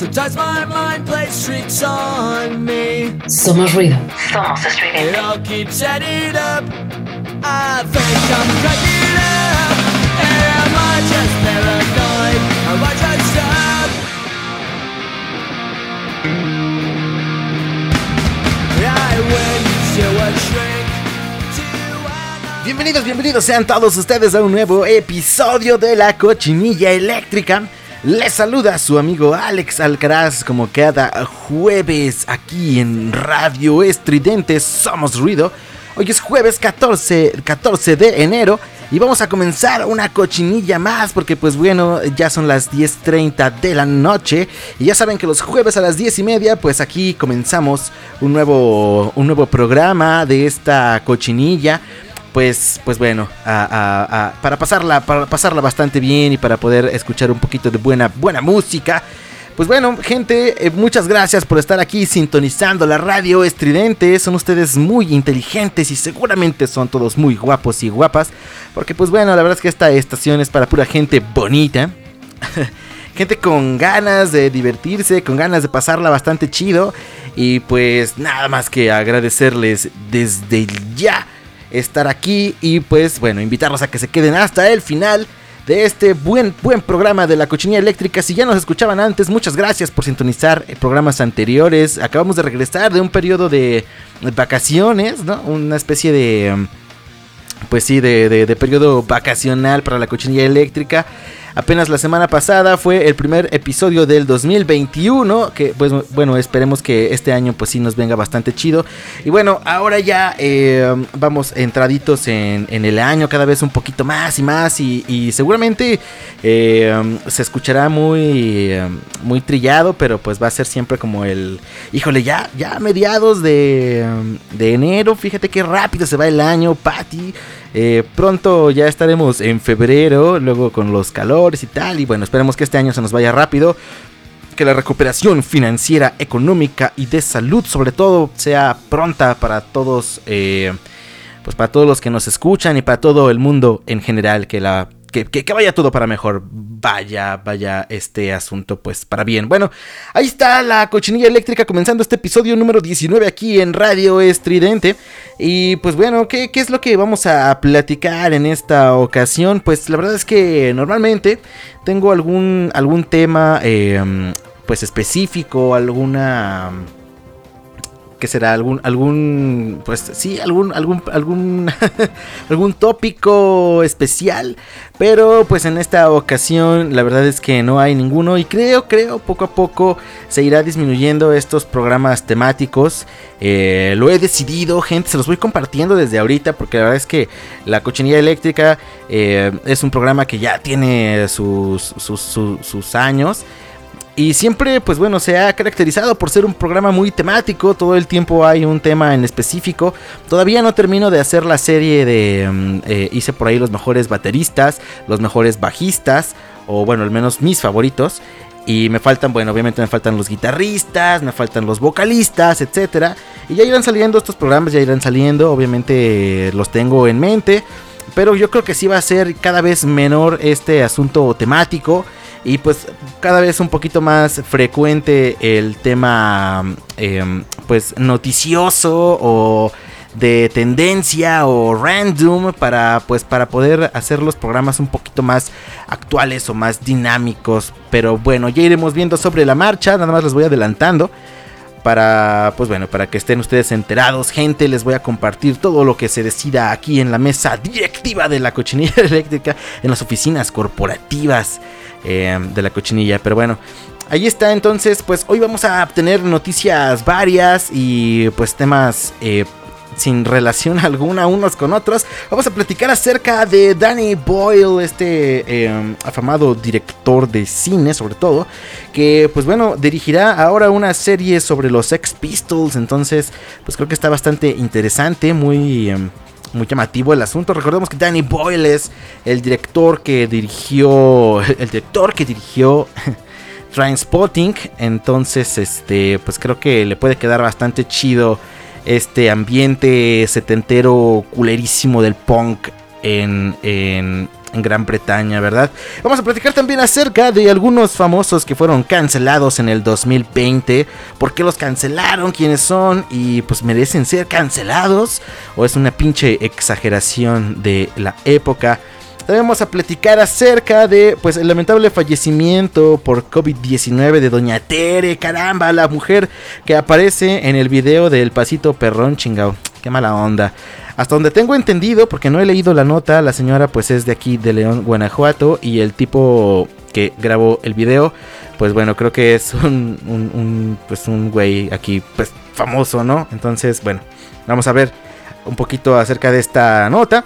Sometimes my mind plays tricks on me. Somos ruido. Somos It all keeps adding up. I think I'm cracking up. Am I just paranoid? Am I just up? I went to a shrink to an Bienvenidos, bienvenidos sean todos ustedes a un nuevo episodio de la cochinilla eléctrica. Les saluda su amigo Alex Alcaraz como cada jueves aquí en Radio Estridente Somos Ruido. Hoy es jueves 14, 14 de enero y vamos a comenzar una cochinilla más porque pues bueno, ya son las 10.30 de la noche y ya saben que los jueves a las 10 y media pues aquí comenzamos un nuevo, un nuevo programa de esta cochinilla pues, pues bueno, para pasarla, para pasarla bastante bien y para poder escuchar un poquito de buena, buena música. Pues bueno, gente, eh, muchas gracias por estar aquí sintonizando la radio estridente. Son ustedes muy inteligentes y seguramente son todos muy guapos y guapas. Porque pues bueno, la verdad es que esta estación es para pura gente bonita. gente con ganas de divertirse, con ganas de pasarla bastante chido. Y pues nada más que agradecerles desde ya estar aquí y pues bueno, invitarlos a que se queden hasta el final de este buen, buen programa de la cochinilla eléctrica. Si ya nos escuchaban antes, muchas gracias por sintonizar programas anteriores. Acabamos de regresar de un periodo de vacaciones, ¿no? Una especie de... Pues sí, de, de- de periodo vacacional para la cochinilla eléctrica. Apenas la semana pasada fue el primer episodio del 2021. Que pues bueno, esperemos que este año pues sí nos venga bastante chido. Y bueno, ahora ya eh, vamos entraditos en, en el año cada vez un poquito más y más. Y, y seguramente eh, se escuchará muy, eh, muy trillado, pero pues va a ser siempre como el... Híjole, ya, ya mediados de, de enero, fíjate qué rápido se va el año, Patty. Eh, pronto ya estaremos en febrero, luego con los calores y tal. Y bueno, esperemos que este año se nos vaya rápido. Que la recuperación financiera, económica y de salud, sobre todo, sea pronta para todos, eh, pues para todos los que nos escuchan y para todo el mundo en general. Que la que, que- vaya todo para mejor. Vaya, vaya este asunto, pues para bien. Bueno, ahí está la cochinilla eléctrica comenzando este episodio número 19 aquí en Radio Estridente. Y pues bueno, ¿qué, qué es lo que vamos a platicar en esta ocasión? Pues la verdad es que normalmente tengo algún, algún tema eh, pues específico, alguna... ¿Qué será? Algún, algún, pues sí, algún, algún, algún, algún tópico especial. Pero pues en esta ocasión la verdad es que no hay ninguno. Y creo, creo, poco a poco se irá disminuyendo estos programas temáticos. Eh, lo he decidido, gente, se los voy compartiendo desde ahorita. Porque la verdad es que la cochinilla eléctrica eh, es un programa que ya tiene sus, sus- sus años. Y siempre, pues bueno, se ha caracterizado por ser un programa muy temático. Todo el tiempo hay un tema en específico. Todavía no termino de hacer la serie de... mm, eh, hice por ahí los mejores bateristas, los mejores bajistas, o bueno, al menos mis favoritos. Y me faltan, bueno, obviamente me faltan los guitarristas, me faltan los vocalistas, etcétera. Y ya irán saliendo estos programas, ya irán saliendo. Obviamente eh, los tengo en mente. Pero yo creo que sí va a ser cada vez menor este asunto temático. Y pues cada vez un poquito más frecuente el tema em, pues noticioso o de tendencia o random para pues para poder hacer los programas un poquito más actuales o más dinámicos pero bueno ya iremos viendo sobre la marcha nada más les voy adelantando para pues bueno, para que estén ustedes enterados, gente, les voy a compartir todo lo que se decida aquí en la mesa directiva de la cochinilla eléctrica en las oficinas corporativas eh, de la cochinilla, pero bueno, Ahí está, entonces, pues hoy vamos a tener noticias varias y pues temas eh, sin relación alguna unos con otros. Vamos a platicar acerca de Danny Boyle, este em, afamado director de cine sobre todo, que pues bueno, dirigirá ahora una serie sobre los Ex Pistols, entonces pues creo que está bastante interesante, muy... Em, muy llamativo el asunto. Recordemos que Danny Boyle es el director que dirigió. El director que dirigió Transpotting. Entonces, este. Pues creo que le puede quedar bastante chido este ambiente setentero culerísimo del punk en, en, Gran Bretaña, ¿verdad? Vamos a platicar también acerca de algunos famosos que fueron cancelados en el 2020. ¿Por qué los cancelaron? ¿Quiénes son? Y pues merecen ser cancelados. ¿O es una pinche exageración de la época? También vamos a platicar acerca de pues el lamentable fallecimiento por COVID-19 de Doña Tere, caramba, la mujer que aparece en el video del pasito perrón chingao. Qué mala onda. Hasta donde tengo entendido, porque no he leído la nota, la señora pues es de aquí de León, Guanajuato y el tipo que grabó el video, pues bueno, creo que es un, un pues un güey aquí pues famoso, ¿no? Entonces, bueno, vamos a ver un poquito acerca de esta nota.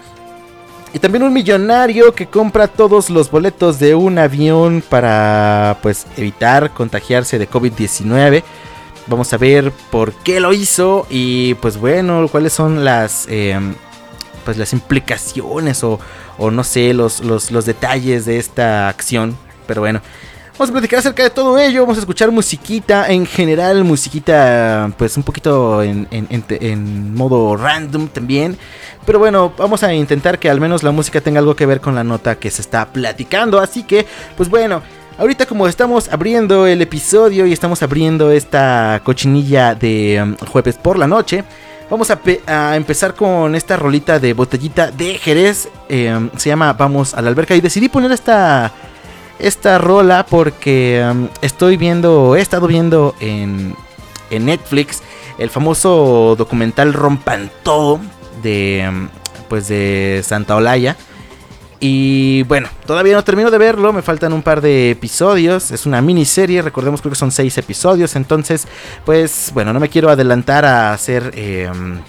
Y también un millonario que compra todos los boletos de un avión para pues evitar contagiarse de COVID-19. Vamos a ver por qué lo hizo y pues bueno, cuáles son las em, pues las implicaciones o, o no sé, los, los, los detalles de esta acción. Pero bueno, Vamos a platicar acerca de todo ello, vamos a escuchar musiquita en general, musiquita pues un poquito en, en, modo random también. Pero bueno, vamos a intentar que al menos la música tenga algo que ver con la nota que se está platicando. Así que, pues bueno, ahorita como estamos abriendo el episodio y estamos abriendo esta cochinilla de um, jueves por la noche. Vamos a, empezar con esta rolita de botellita de Jerez. Em, se llama Vamos a la alberca. Y decidí poner esta esta rola porque um, estoy viendo, he estado viendo en, en, Netflix el famoso documental Rompan Todo de, um, pues de Santa Olaya. Y bueno, todavía no termino de verlo, me faltan un par de episodios, es una miniserie, recordemos creo que son seis episodios, entonces pues bueno, no me quiero adelantar a hacer... Em,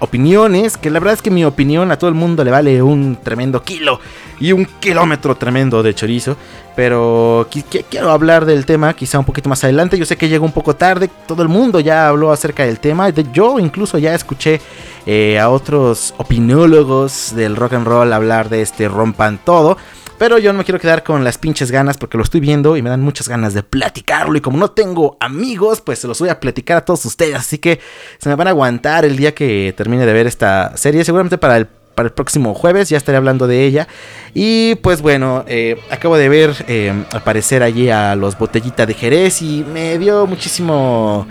opiniones, que la verdad es que mi opinión a todo el mundo le vale un tremendo kilo y un kilómetro tremendo de chorizo. Pero quiero hablar del tema quizá un poquito más adelante. Yo sé que llegó un poco tarde, todo el mundo ya habló acerca del tema. Yo incluso ya escuché eh, a otros opinólogos del rock and roll hablar de este rompan todo. Pero yo no me quiero quedar con las pinches ganas porque lo estoy viendo y me dan muchas ganas de platicarlo. Y como no tengo amigos, pues se los voy a platicar a todos ustedes. Así que se me van a aguantar el día que termine de ver esta serie. Seguramente para el para el próximo jueves, ya estaré hablando de ella. Y pues bueno, eh, acabo de ver eh, aparecer allí a los Botellita de Jerez y me dio muchísimo,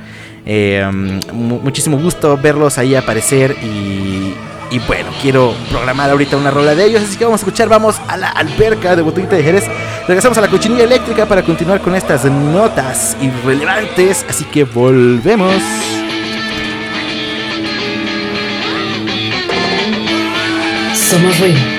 eh, muchísimo gusto verlos ahí aparecer y, y bueno, quiero programar ahorita una rola de ellos, así que vamos a escuchar, vamos a la alberca de Botellita de Jerez. Regresamos a la cochinilla eléctrica para continuar con estas notas irrelevantes, así que volvemos. Somos ruido.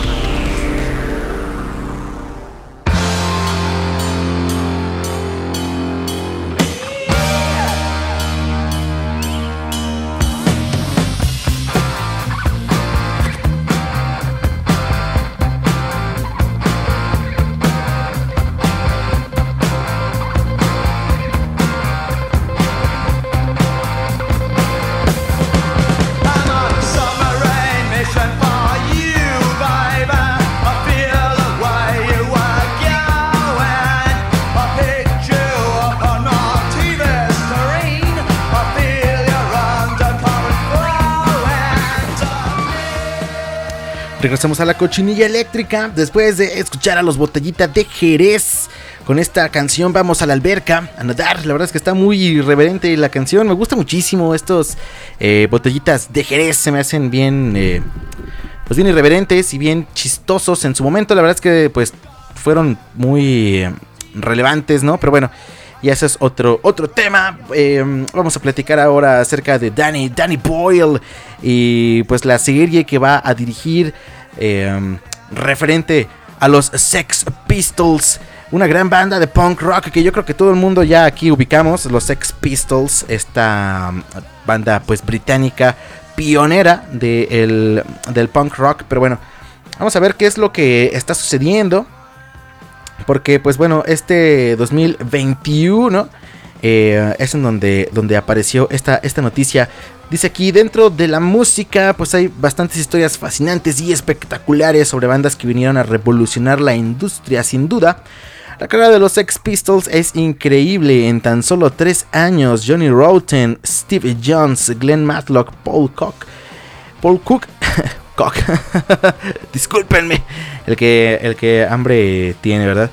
Regresamos a la cochinilla eléctrica después de escuchar a los botellitas de Jerez. Con esta canción vamos a la alberca a nadar. La verdad es que está muy irreverente la canción. Me gusta muchísimo estos eh, botellitas de Jerez. Se me hacen bien, eh, pues bien irreverentes y bien chistosos en su momento. La verdad es que pues fueron muy eh, relevantes, ¿no? Pero bueno, y ese es otro, otro tema. Eh, vamos a platicar ahora acerca de Danny, Danny Boyle y pues la serie que va a dirigir eh, referente a los Sex Pistols. Una gran banda de punk rock que yo creo que todo el mundo ya aquí ubicamos. Los Sex Pistols, esta um, banda pues británica pionera de el- del punk rock. Pero bueno, vamos a ver qué es lo que está sucediendo. Porque, pues bueno, este 2021 eh, es en donde, donde apareció esta, esta noticia. Dice aquí, dentro de la música, pues hay bastantes historias fascinantes y espectaculares sobre bandas que vinieron a revolucionar la industria, sin duda. La carrera de los Sex Pistols es increíble. En tan solo tres años, Johnny Rotten, Steve Jones, Glenn Matlock, Paul Cook, Paul Cook, Cock, discúlpenme, el que, el que hambre tiene, ¿verdad?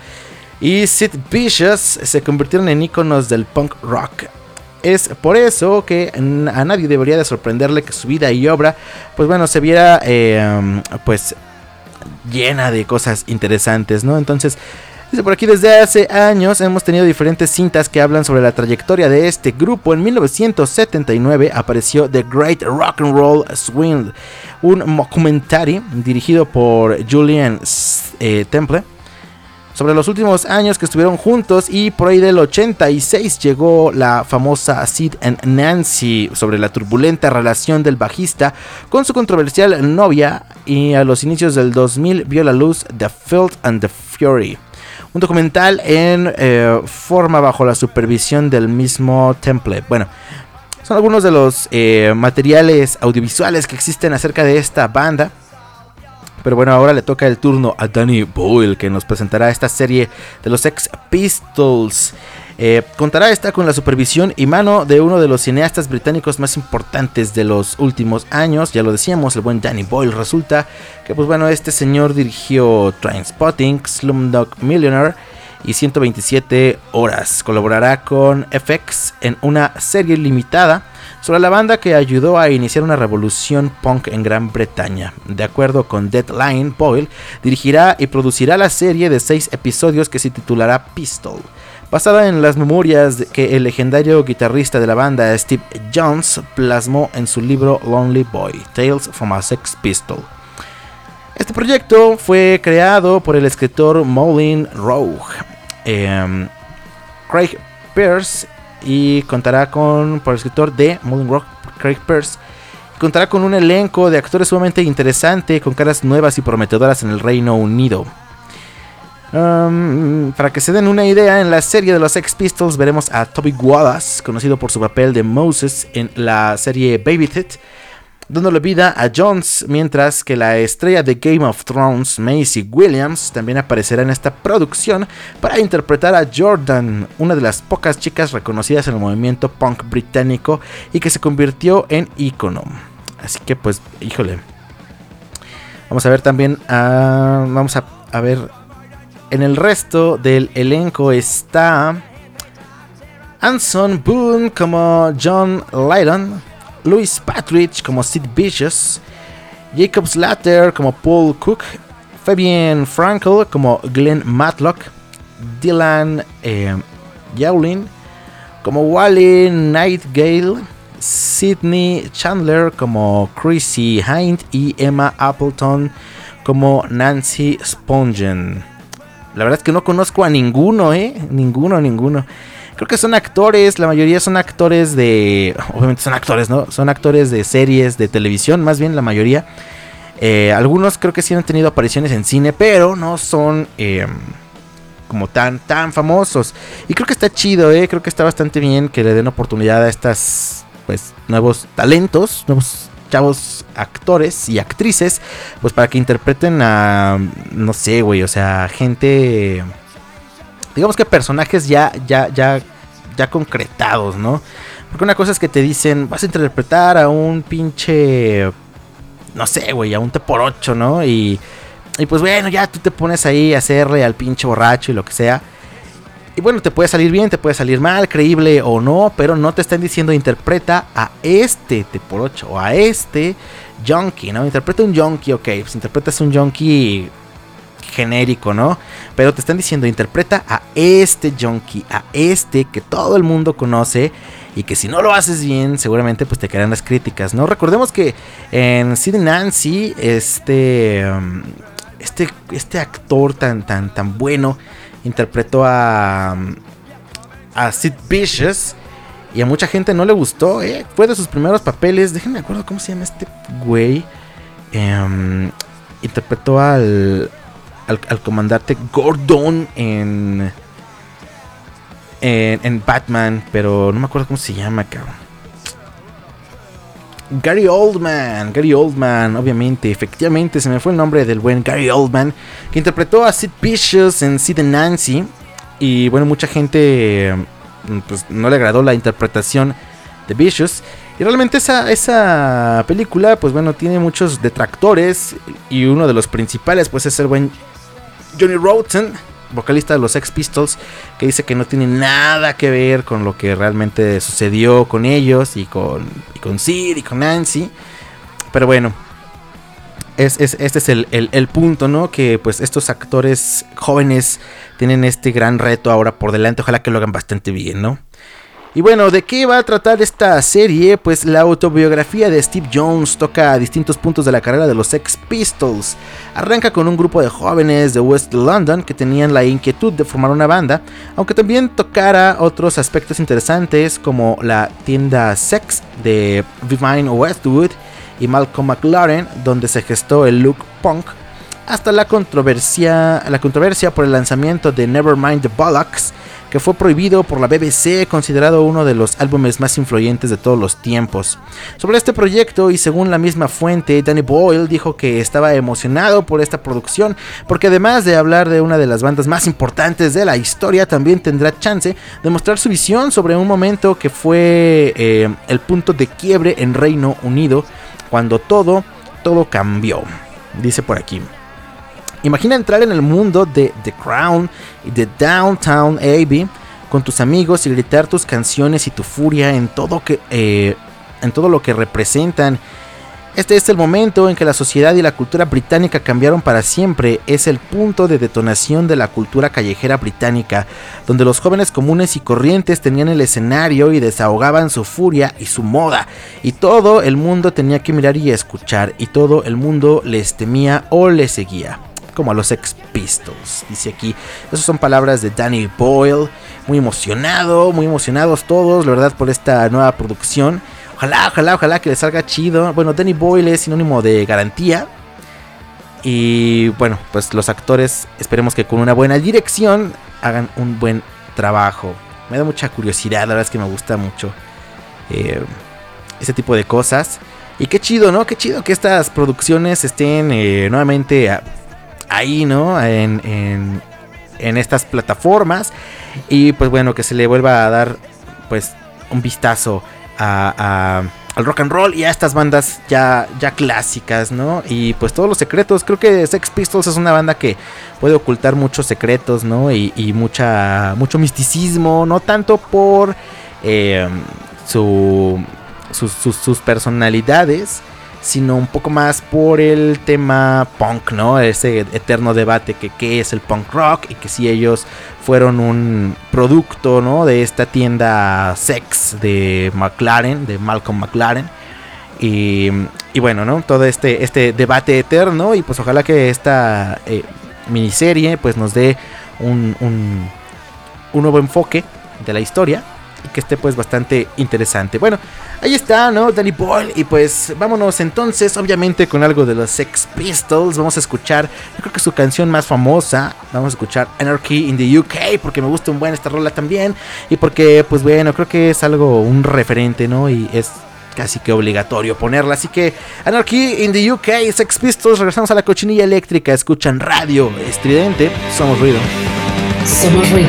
Y Sid Vicious se convirtieron en iconos del punk rock. Es por eso que a nadie debería de sorprenderle que su vida y obra, pues bueno, se viera, eh, pues llena de cosas interesantes, ¿no? Entonces, dice por aquí, desde hace años hemos tenido diferentes cintas que hablan sobre la trayectoria de este grupo. En 1979 apareció The Great Rock and Roll Swing, un documentary dirigido por Julian eh, Temple sobre los últimos años que estuvieron juntos y por ahí del 86 llegó la famosa Sid Nancy sobre la turbulenta relación del bajista con su controversial novia y a los inicios del 2000 vio la luz The Filth and the Fury. Un documental en eh, forma bajo la supervisión del mismo Temple. Bueno, son algunos de los eh, materiales audiovisuales que existen acerca de esta banda. Pero bueno, ahora le toca el turno a Danny Boyle, que nos presentará esta serie de los Sex Pistols. Eh, contará esta con la supervisión y mano de uno de los cineastas británicos más importantes de los últimos años. Ya lo decíamos, el buen Danny Boyle. Resulta que, pues bueno, este señor dirigió Trainspotting, Slumdog Millionaire y 127 horas. Colaborará con FX en una serie limitada sobre la banda que ayudó a iniciar una revolución punk en Gran Bretaña. De acuerdo con Deadline, Boyle dirigirá y producirá la serie de seis episodios que se titulará Pistol. basada en las memorias que el legendario guitarrista de la banda Steve Jones plasmó en su libro Lonely Boy, Tales from a Sex Pistol. Este proyecto fue creado por el escritor Moulin Rogue, em, Craig Pierce, y contará con, por el escritor de Moulin Rogue, Craig Pierce, contará con un elenco de actores sumamente interesante, con caras nuevas y prometedoras en el Reino Unido. Um, para que se den una idea, en la serie de los Sex Pistols veremos a Toby Wallace, conocido por su papel de Moses en la serie Baby Teeth, dándole vida a Jones, mientras que la estrella de Game of Thrones, Macy Williams, también aparecerá en esta producción para interpretar a Jordan, una de las pocas chicas reconocidas en el movimiento punk británico y que se convirtió en ícono. Así que pues, híjole. Vamos a ver también, ah, vamos a, a ver, en el resto del elenco está Anson Boone como John Lydon, Louis Patridge como Sid Vicious, Jacob Slater como Paul Cook, Fabian Frankel como Glenn Matlock, Dylan eh, como Wally Nightgale, Sidney Chandler como Chrissy Hind y Emma Appleton como Nancy Spongen. La verdad es que no conozco a ninguno, ¿eh? Ninguno, ninguno. Creo que son actores, la mayoría son actores de... Obviamente son actores, ¿no? Son actores de series, de televisión, más bien la mayoría. Eh, algunos creo que sí han tenido apariciones en cine, pero no son eh, como tan, tan famosos. Y creo que está chido, ¿eh? Creo que está bastante bien que le den oportunidad a estas, pues, nuevos talentos, nuevos chavos actores y actrices, pues para que interpreten a, no sé, güey, o sea, gente, digamos que personajes ya, ya, ya, ya concretados, ¿no? Porque una cosa es que te dicen, vas a interpretar a un pinche, no sé, güey, a un T por 8, ¿no? Y, y pues bueno, ya tú te pones ahí a hacerle al pinche borracho y lo que sea. Y bueno, te puede salir bien, te puede salir mal, creíble o no, pero no te están diciendo interpreta a este T por 8 o a este junkie, ¿no? Interpreta un junkie, ok, pues interpretas un junkie genérico, ¿no? Pero te están diciendo interpreta a este junkie, a este que todo el mundo conoce y que si no lo haces bien, seguramente pues te caerán las críticas, ¿no? Recordemos que en Sid Nancy, este, um, este, este actor tan, tan, tan bueno interpretó a, a Sid Vicious. Y a mucha gente no le gustó, ¿eh? Fue de sus primeros papeles. Déjenme acuerdo cómo se llama este güey. Em, interpretó al, al, al comandante Gordon en, en, en Batman. Pero no me acuerdo cómo se llama, cabrón. Gary Oldman, Gary Oldman, obviamente, efectivamente se me fue el nombre del buen Gary Oldman, que interpretó a Sid Vicious en Sid and Nancy. Y bueno, mucha gente mm, pues, no le agradó la interpretación de Vicious. Y realmente esa, esa película, pues bueno, tiene muchos detractores. Y uno de los principales, pues es el buen Johnny Rotten, vocalista de los Sex Pistols, que dice que no tiene nada que ver con lo que realmente sucedió con ellos y con, y con Sid y con Nancy. Pero bueno, es, es- este es el, el- el punto, ¿no? Que pues estos actores jóvenes tienen este gran reto ahora por delante. Ojalá que lo hagan bastante bien, ¿no? Y bueno, ¿de qué va a tratar esta serie? Pues la autobiografía de Steve Jones toca distintos puntos de la carrera de los Sex Pistols. Arranca con un grupo de jóvenes de West London que tenían la inquietud de formar una banda, aunque también tocara otros aspectos interesantes como la tienda Sex de Vivine Westwood y Malcolm McLaren, donde se gestó el look punk, hasta la controversia, la controversia por el lanzamiento de Nevermind the Bollocks, que fue prohibido por la BBC, considerado uno de los álbumes más influyentes de todos los tiempos. Sobre este proyecto, y según la misma fuente, Danny Boyle dijo que estaba emocionado por esta producción, porque además de hablar de una de las bandas más importantes de la historia, también tendrá chance de mostrar su visión sobre un momento que fue eh, el punto de quiebre en Reino Unido, cuando todo, todo cambió. Dice por aquí. Imagina entrar en el mundo de The Crown y de Downtown Abbey con tus amigos y gritar tus canciones y tu furia en todo que eh, en todo lo que representan. Este es el momento en que la sociedad y la cultura británica cambiaron para siempre. Es el punto de detonación de la cultura callejera británica, donde los jóvenes comunes y corrientes tenían el escenario y desahogaban su furia y su moda. Y todo el mundo tenía que mirar y escuchar, y todo el mundo les temía o les seguía. Como a los Sex Pistols, dice aquí. Esas son palabras de Danny Boyle. Muy emocionado, muy emocionados todos, la verdad, por esta nueva producción. Ojalá, ojalá, ojalá que les salga chido. Bueno, Danny Boyle es sinónimo de garantía. Y bueno, pues los actores esperemos que con una buena dirección hagan un buen trabajo. Me da mucha curiosidad, la verdad es que me gusta mucho eh, ese tipo de cosas. Y qué chido, ¿no? Qué chido que estas producciones estén eh, nuevamente ahí, ¿no? En, en, estas plataformas. Y pues bueno, que se le vuelva a dar pues un vistazo a, al rock and roll y a estas bandas ya, ya clásicas, ¿no? Y pues todos los secretos, creo que Sex Pistols es una banda que puede ocultar muchos secretos, ¿no? Y, mucha, mucho misticismo, no tanto por eh, su, sus- sus personalidades, sino un poco más por el tema punk, ¿no? Ese eterno debate que qué es el punk rock y que si ellos fueron un producto, ¿no? De esta tienda sex de McLaren, de Malcolm McLaren. Y, bueno, ¿no? Todo este, este debate eterno y pues ojalá que esta eh, miniserie pues nos dé un, un nuevo enfoque de la historia y que esté pues bastante interesante. Bueno, ahí está, ¿no? Danny Boyle y pues vámonos entonces obviamente con algo de los Sex Pistols. Vamos a escuchar, yo creo que su canción más famosa, vamos a escuchar Anarchy in the UK porque me gusta un buen esta rola también y porque pues bueno, creo que es algo, un referente, ¿no? Y es casi que obligatorio ponerla. Así que Anarchy in the UK, Sex Pistols, regresamos a la cochinilla eléctrica, escuchan radio estridente, somos ruido. Somos ruido.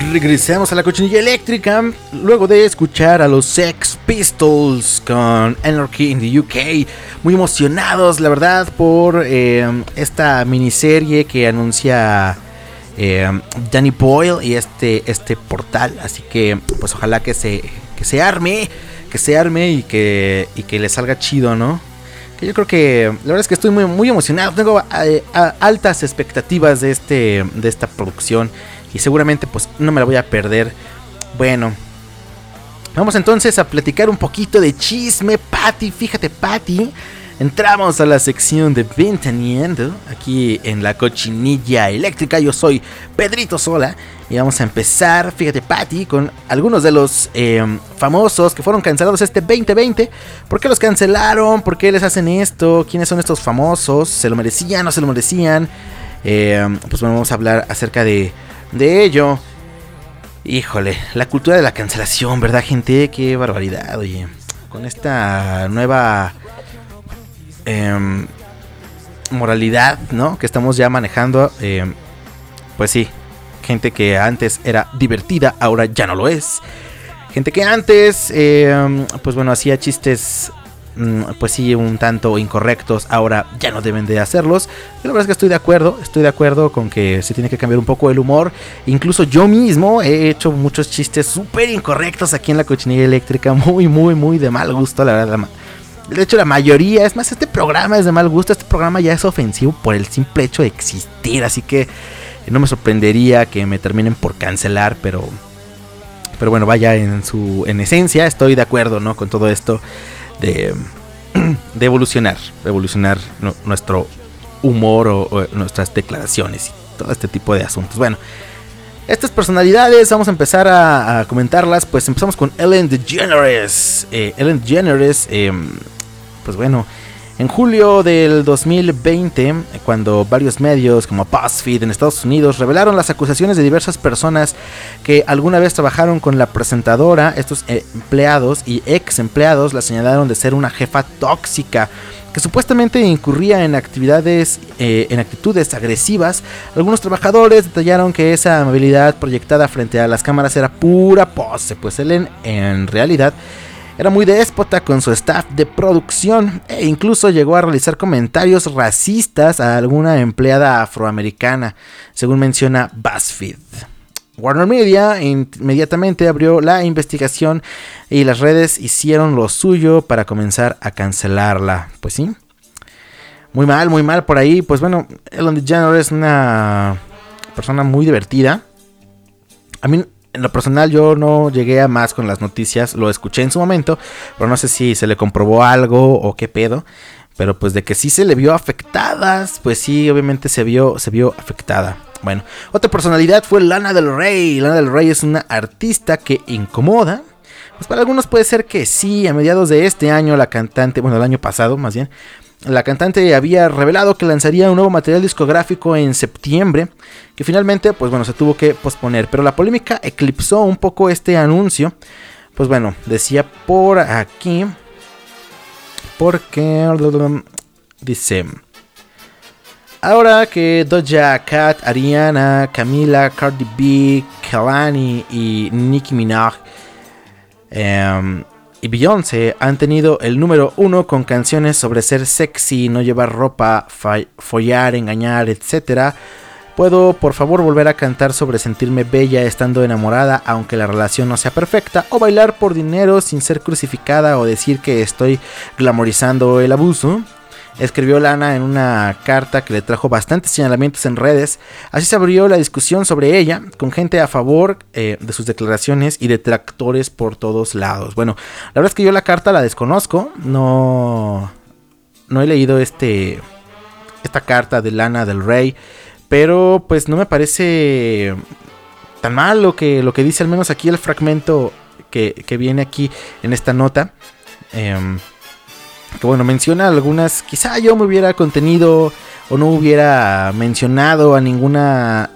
Regresamos a la cochinilla eléctrica luego de escuchar a los Sex Pistols con Anarchy in the UK. Muy emocionados, la verdad, por eh, esta miniserie que anuncia eh, Danny Boyle y este, este portal. Así que, pues ojalá que se, que se arme, que se arme y que, y que le salga chido, ¿no? Que yo creo que la verdad es que estoy muy, muy emocionado. Tengo eh, altas expectativas de, este, de esta producción y seguramente pues no me la voy a perder. Bueno, vamos entonces a platicar un poquito de chisme, Patty. Fíjate, Patty. Entramos a la sección de Ventaneando aquí en la cochinilla eléctrica. Yo soy Pedrito Sola y vamos a empezar, fíjate, Patty, con algunos de los eh, famosos que fueron cancelados este 2020. ¿Por qué los cancelaron? ¿Por qué les hacen esto? ¿Quiénes son estos famosos? ¿Se lo merecían? ¿No se lo merecían? Eh, pues bueno, vamos a hablar acerca de, de ello. Híjole, la cultura de la cancelación, ¿verdad, gente? Qué barbaridad, oye. Con esta nueva em, moralidad, ¿no? Que estamos ya manejando. em, pues sí, gente que antes era divertida, ahora ya no lo es. Gente que antes, em, pues bueno, hacía chistes, pues sí, un tanto incorrectos, ahora ya no deben de hacerlos. Yo la verdad es que estoy de acuerdo, estoy de acuerdo con que se tiene que cambiar un poco el humor. Incluso yo mismo he hecho muchos chistes súper incorrectos aquí en la cochinilla eléctrica, muy, muy, muy de mal gusto, la verdad. De hecho, la mayoría, es más, este programa es de mal gusto, este programa ya es ofensivo por el simple hecho de existir, así que no me sorprendería que me terminen por cancelar, pero pero bueno, vaya en su en esencia estoy de acuerdo, ¿no? Con todo esto de de evolucionar, evolucionar nu- nuestro humor o, nuestras declaraciones y todo este tipo de asuntos. Bueno, estas personalidades vamos a empezar a, comentarlas, pues empezamos con Ellen DeGeneres. Eh, Ellen DeGeneres, em, pues bueno, en julio del 2020, cuando varios medios como BuzzFeed en Estados Unidos revelaron las acusaciones de diversas personas que alguna vez trabajaron con la presentadora, estos empleados y ex empleados la señalaron de ser una jefa tóxica que supuestamente incurría en actividades, eh, en actitudes agresivas. Algunos trabajadores detallaron que esa amabilidad proyectada frente a las cámaras era pura pose, pues en realidad era muy déspota con su staff de producción e incluso llegó a realizar comentarios racistas a alguna empleada afroamericana, según menciona BuzzFeed. Warner Media inmediatamente abrió la investigación y las redes hicieron lo suyo para comenzar a cancelarla. Pues sí. Muy mal, muy mal por ahí. Pues bueno, Ellen DeGeneres es una persona muy divertida. A mí, en lo personal, yo no llegué a más con las noticias. Lo escuché en su momento, pero no sé si se le comprobó algo o qué pedo. Pero pues de que sí se le vio afectadas, pues sí, obviamente se vio, se vio afectada. Bueno, otra personalidad fue Lana del Rey. Lana del Rey es una artista que incomoda. Pues para algunos puede ser que sí, a mediados de este año la cantante, bueno, el año pasado más bien, la cantante había revelado que lanzaría un nuevo material discográfico en septiembre, que finalmente, pues bueno, se tuvo que posponer. Pero la polémica eclipsó un poco este anuncio. Pues bueno, decía por aquí, porque dice, ahora que Doja Cat, Ariana, Camila, Cardi B, Kalani y Nicki Minaj em, y Beyoncé han tenido el número uno con canciones sobre ser sexy, no llevar ropa, follar, engañar, etc. Puedo por favor volver a cantar sobre sentirme bella estando enamorada aunque la relación no sea perfecta o bailar por dinero sin ser crucificada o decir que estoy glamorizando el abuso. Escribió Lana en una carta que le trajo bastantes señalamientos en redes. Así se abrió la discusión sobre ella, con gente a favor eh, de sus declaraciones y detractores por todos lados. Bueno, la verdad es que yo la carta la desconozco. No, no he leído este, esta carta de Lana del Rey. Pero pues no me parece tan mal lo que, lo que dice al menos aquí el fragmento que, que viene aquí en esta nota. Em, que bueno, menciona algunas, quizá yo me hubiera contenido o no hubiera mencionado a ninguna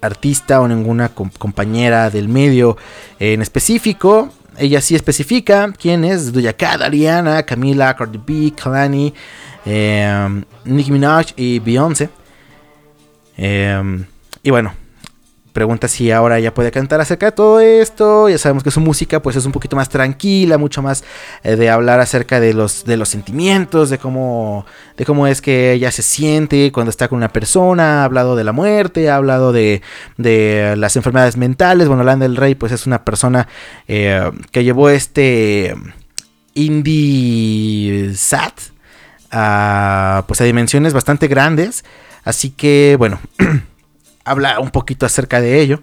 artista o ninguna com- compañera del medio en específico. Ella sí especifica quién es Cat, Ariana, Camila, Cardi B, Kalani, em, Nicki Minaj y Beyoncé. Em, y bueno, pregunta si ahora ya puede cantar acerca de todo esto. Ya sabemos que su música pues es un poquito más tranquila, mucho más eh, de hablar acerca de los, de los sentimientos, de cómo, de cómo es que ella se siente cuando está con una persona. Ha hablado de la muerte, ha hablado de, de las enfermedades mentales. Bueno, Lana del Rey pues es una persona eh, que llevó este indie sad a, pues a dimensiones bastante grandes. Así que bueno, habla un poquito acerca de ello.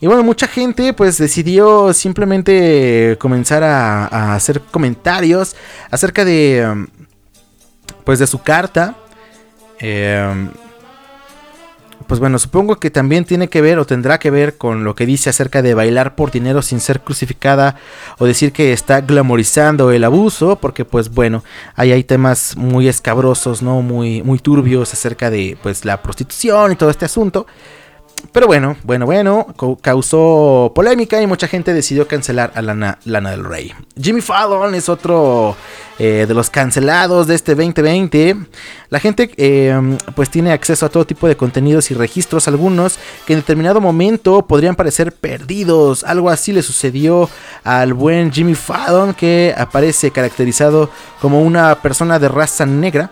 Y bueno, mucha gente pues decidió simplemente comenzar a, hacer comentarios acerca de um, pues de su carta. Eh, pues bueno, supongo que también tiene que ver o tendrá que ver con lo que dice acerca de bailar por dinero sin ser crucificada o decir que está glamorizando el abuso, porque pues bueno, ahí hay temas muy escabrosos, ¿no? Muy, muy turbios acerca de pues la prostitución y todo este asunto. Pero bueno, bueno, bueno, causó polémica y mucha gente decidió cancelar a Lana, Lana del Rey. Jimmy Fallon es otro eh, de los cancelados de este 2020. La gente eh, pues tiene acceso a todo tipo de contenidos y registros, algunos que en determinado momento podrían parecer perdidos. Algo así le sucedió al buen Jimmy Fallon que aparece caracterizado como una persona de raza negra.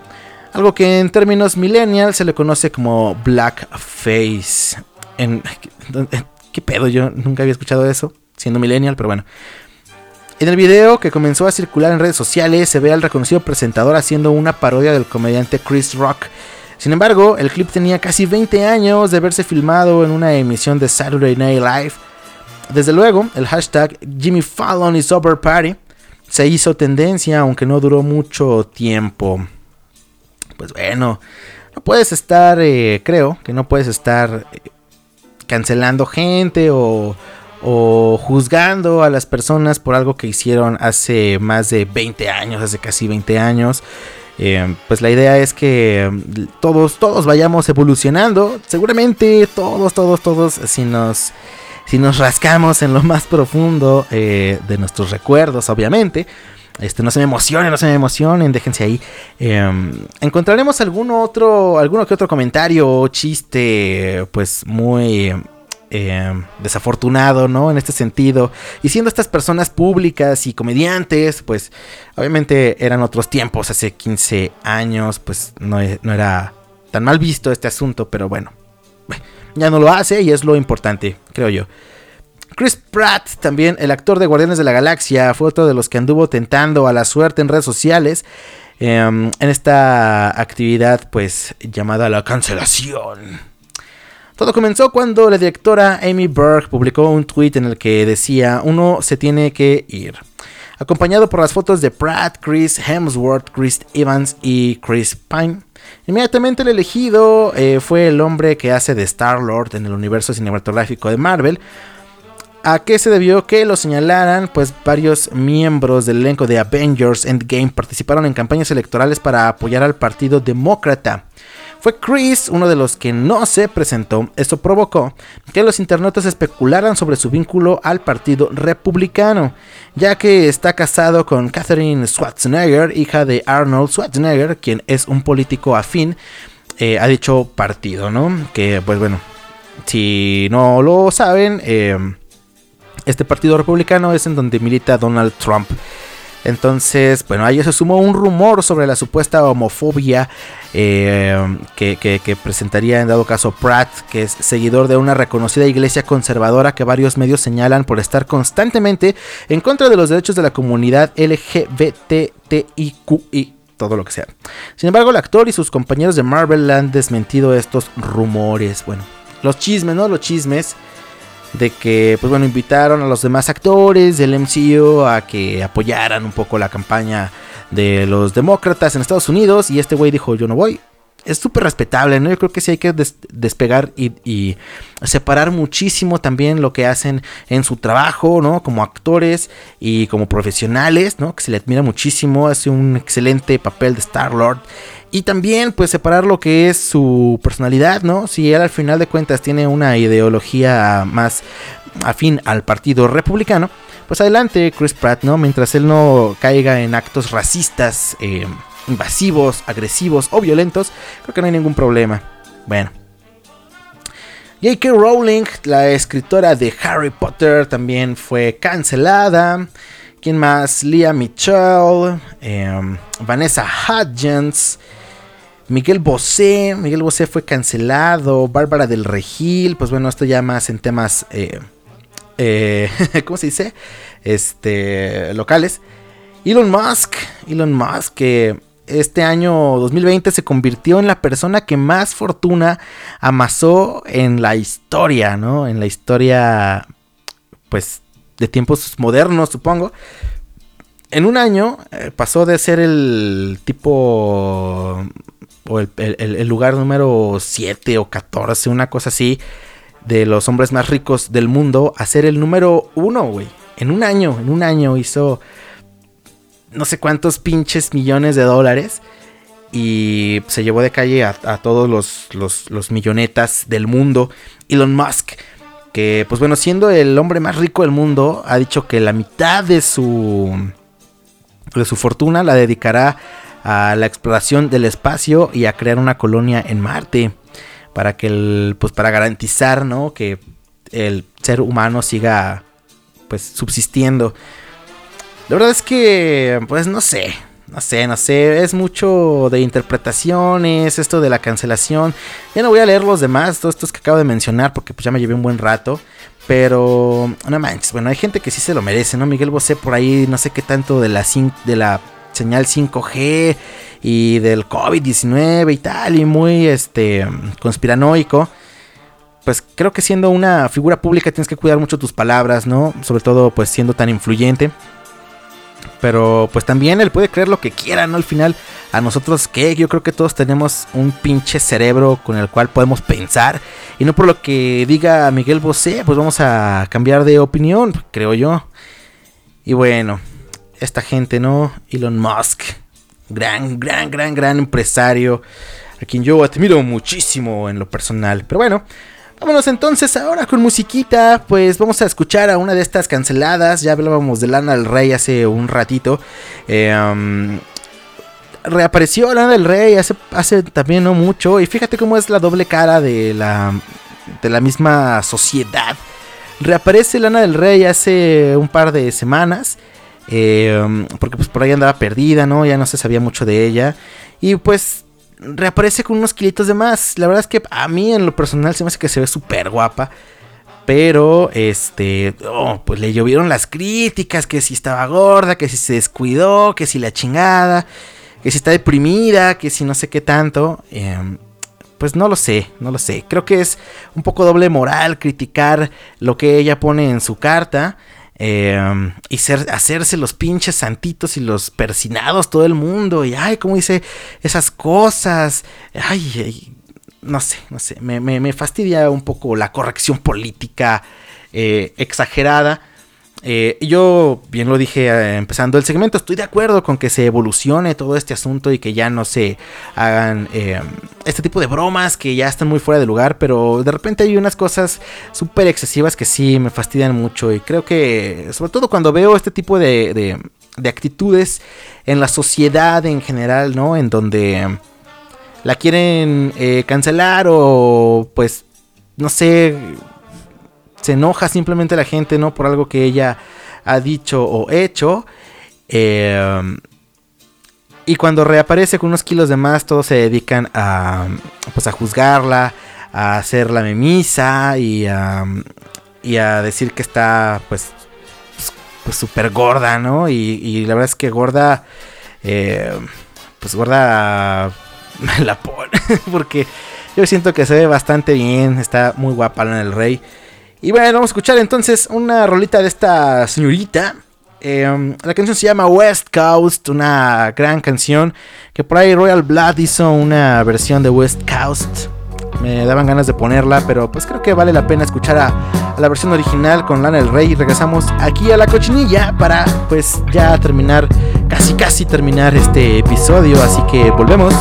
Algo que en términos millennial se le conoce como blackface. En, ¿Qué pedo? Yo nunca había escuchado eso, siendo millennial, pero bueno. En el video que comenzó a circular en redes sociales se ve al reconocido presentador haciendo una parodia del comediante Chris Rock. Sin embargo, el clip tenía casi 20 años de haberse filmado en una emisión de Saturday Night Live. Desde luego, el hashtag Jimmy Fallon is over party se hizo tendencia, aunque no duró mucho tiempo. Pues bueno, no puedes estar, eh, creo que no puedes estar eh, cancelando gente o, o juzgando a las personas por algo que hicieron hace más de 20 años, hace casi 20 años. Eh, pues la idea es que mm, todos, todos vayamos evolucionando. Seguramente todos, todos, todos, si nos, si nos rascamos en lo más profundo eh, de nuestros recuerdos, obviamente. Este, no se me emocionen, no se me emocionen, déjense ahí. Eh, encontraremos algún otro, alguno otro comentario o chiste, pues muy eh, desafortunado, ¿no? En este sentido. Y siendo estas personas públicas y comediantes, pues obviamente eran otros tiempos, hace 15 años, pues no, e- no era tan mal visto este asunto, pero bueno, ya no lo hace y es lo importante, creo yo. Chris Pratt, también el actor de Guardianes de la Galaxia, fue otro de los que anduvo tentando a la suerte en redes sociales em, en esta actividad pues llamada la cancelación. Todo comenzó cuando la directora Amy Berg publicó un tweet en el que decía uno se tiene que ir. Acompañado por las fotos de Pratt, Chris Hemsworth, Chris Evans y Chris Pine. Inmediatamente el elegido eh, fue el hombre que hace de Star-Lord en el universo cinematográfico de Marvel. ¿A qué se debió que lo señalaran? Pues varios miembros del elenco de Avengers Endgame participaron en campañas electorales para apoyar al Partido Demócrata. Fue Chris uno de los que no se presentó. Esto provocó que los internautas especularan sobre su vínculo al Partido Republicano, ya que está casado con Catherine Schwarzenegger, hija de Arnold Schwarzenegger, quien es un político afín eh, a dicho partido, ¿no? Que pues bueno, si no lo saben, eh, este partido republicano es en donde milita Donald Trump. Entonces, bueno, a ello se sumó un rumor sobre la supuesta homofobia eh, que, presentaría en dado caso Pratt, que es seguidor de una reconocida iglesia conservadora que varios medios señalan por estar constantemente en contra de los derechos de la comunidad LGBTIQI, todo lo que sea. Sin embargo, el actor y sus compañeros de Marvel han desmentido estos rumores. Bueno, los chismes, ¿no? Los chismes de que, pues bueno, invitaron a los demás actores del MCU a que apoyaran un poco la campaña de los demócratas en Estados Unidos y este güey dijo, yo no voy. Es súper respetable, ¿no? Yo creo que sí hay que des- despegar y separar muchísimo también lo que hacen en su trabajo, ¿no? Como actores y como profesionales, ¿no? Que se le admira muchísimo, hace un excelente papel de Star-Lord. Y también, pues, separar lo que es su personalidad, ¿no? Si él al final de cuentas tiene una ideología más afín al partido republicano, pues adelante, Chris Pratt, ¿no? Mientras él no caiga en actos racistas, eh, invasivos, agresivos o violentos, creo que no hay ningún problema. Bueno. J.K. Rowling, la escritora de Harry Potter, también fue cancelada. ¿Quién más? Leah Michelle, em, Vanessa Hudgens, Miguel Bosé. Miguel Bosé fue cancelado. Bárbara del Regil. Pues bueno, esto ya más en temas. eh, eh, ¿Cómo se dice? Este. Locales. Elon Musk. Elon Musk que este año 2020 se convirtió en la persona que más fortuna amasó en la historia, ¿no? En la historia, pues, de tiempos modernos, supongo. En un año eh, pasó de ser el tipo o el, lugar número 7 o 14, una cosa así, de los hombres más ricos del mundo, a ser el número 1, güey. En un año, en un año hizo no sé cuántos pinches millones de dólares. Y se llevó de calle a, a todos los, los, los millonetas del mundo. Elon Musk, que pues bueno, siendo el hombre más rico del mundo, ha dicho que la mitad de su, de su fortuna la dedicará a la exploración del espacio y a crear una colonia en Marte. Para que el, pues para garantizar, ¿no? Que el ser humano siga pues subsistiendo. La verdad es que, pues no sé, no sé, no sé, es mucho de interpretaciones, esto de la cancelación. Ya no voy a leer los demás, todos estos que acabo de mencionar, porque pues ya me llevé un buen rato. Pero, no manches, bueno, hay gente que sí se lo merece, ¿no? Miguel Bosé por ahí, no sé qué tanto de la, de la señal 5G y del COVID-19 y tal, y muy, este, conspiranoico pues creo que siendo una figura pública tienes que cuidar mucho tus palabras, ¿no? Sobre todo pues siendo tan influyente. Pero pues también él puede creer lo que quiera, ¿no? Al final, a nosotros que yo creo que todos tenemos un pinche cerebro con el cual podemos pensar. Y no por lo que diga Miguel Bosé, pues vamos a cambiar de opinión, creo yo. Y bueno, esta gente, ¿no? Elon Musk, gran, gran, gran, gran empresario, a quien yo admiro muchísimo en lo personal. Pero bueno, vámonos entonces ahora con musiquita, pues vamos a escuchar a una de estas canceladas, ya hablábamos de Lana del Rey hace un ratito. Eh, um, reapareció Lana del Rey hace, hace también no mucho, y fíjate cómo es la doble cara de la, de la misma sociedad. Reaparece Lana del Rey hace un par de semanas. Eh, porque pues por ahí andaba perdida, ¿no? Ya no se sabía mucho de ella. Y pues reaparece con unos kilitos de más. La verdad es que a mí en lo personal se me hace que se ve súper guapa. Pero, este, oh, pues le llovieron las críticas, que si estaba gorda, que si se descuidó, que si la chingada, que si está deprimida, que si no sé qué tanto. em, pues no lo sé, no lo sé. Creo que es un poco doble moral criticar lo que ella pone en su carta. Eh, y hacerse los pinches santitos y los persinados todo el mundo. Y ay, cómo dice esas cosas. Ay, ay, no sé, no sé. Me, me- me fastidia un poco la corrección política eh, exagerada. Eh, yo, bien lo dije eh, empezando el segmento, estoy de acuerdo con que se evolucione todo este asunto y que ya no se hagan eh, este tipo de bromas que ya están muy fuera de lugar, pero de repente hay unas cosas súper excesivas que sí me fastidian mucho y creo que, sobre todo cuando veo este tipo de, de- de actitudes en la sociedad en general, ¿no? En donde la quieren cancelar o pues, no sé, se enoja simplemente la gente, ¿no? Por algo que ella ha dicho o hecho. Eh, y cuando reaparece con unos kilos de más, todos se dedican a, pues, a juzgarla, a hacerla memisa y a, y a decir que está, pues, pues súper gorda, ¿no? Y, la verdad es que gorda, eh, pues gorda la pone, porque yo siento que se ve bastante bien, está muy guapa en el Rey. Y bueno, vamos a escuchar entonces una rolita de esta señorita. Em, la canción se llama West Coast, una gran canción que por ahí Royal Blood hizo una versión de West Coast. Me daban ganas de ponerla, pero pues creo que vale la pena escuchar a, a la versión original con Lana el Rey. Y regresamos aquí a la cochinilla para pues ya terminar, casi casi terminar este episodio. Así que volvemos.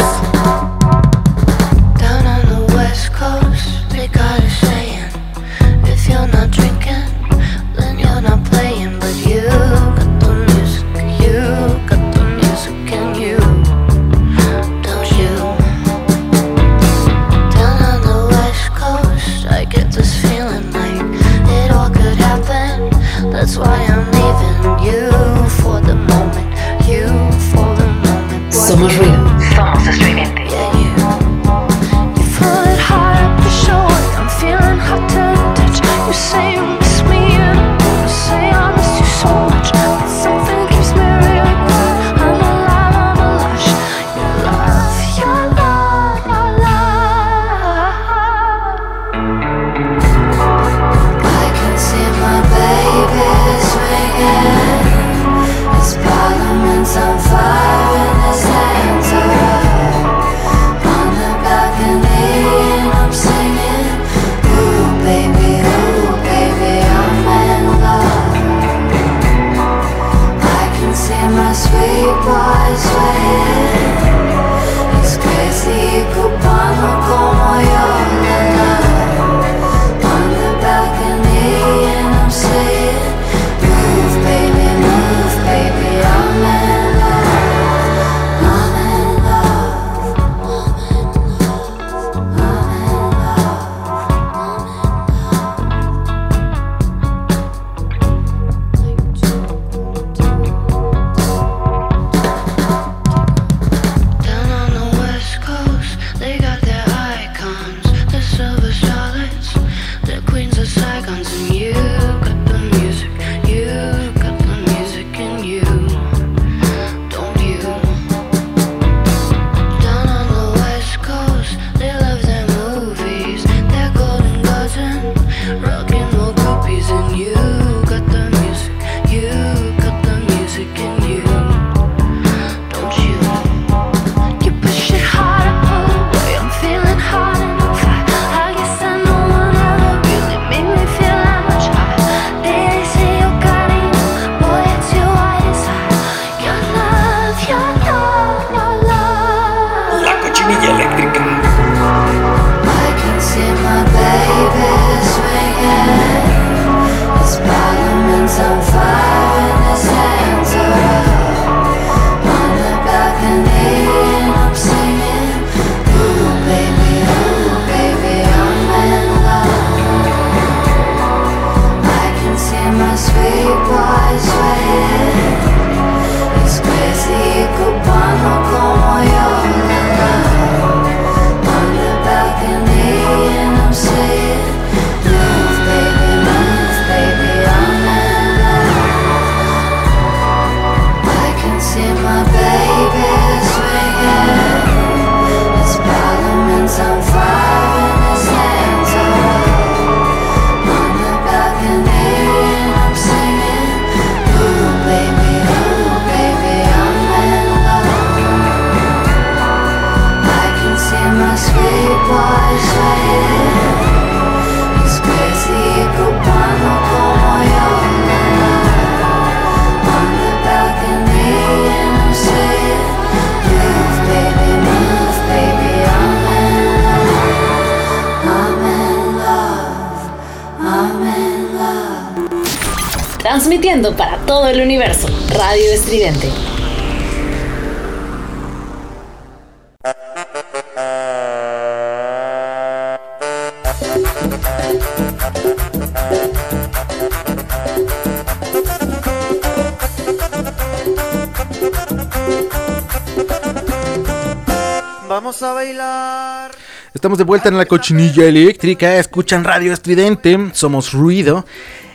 Universo, Radio Estridente. Vamos a bailar. Estamos de vuelta en la cochinilla eléctrica, escuchan Radio Estridente, somos ruido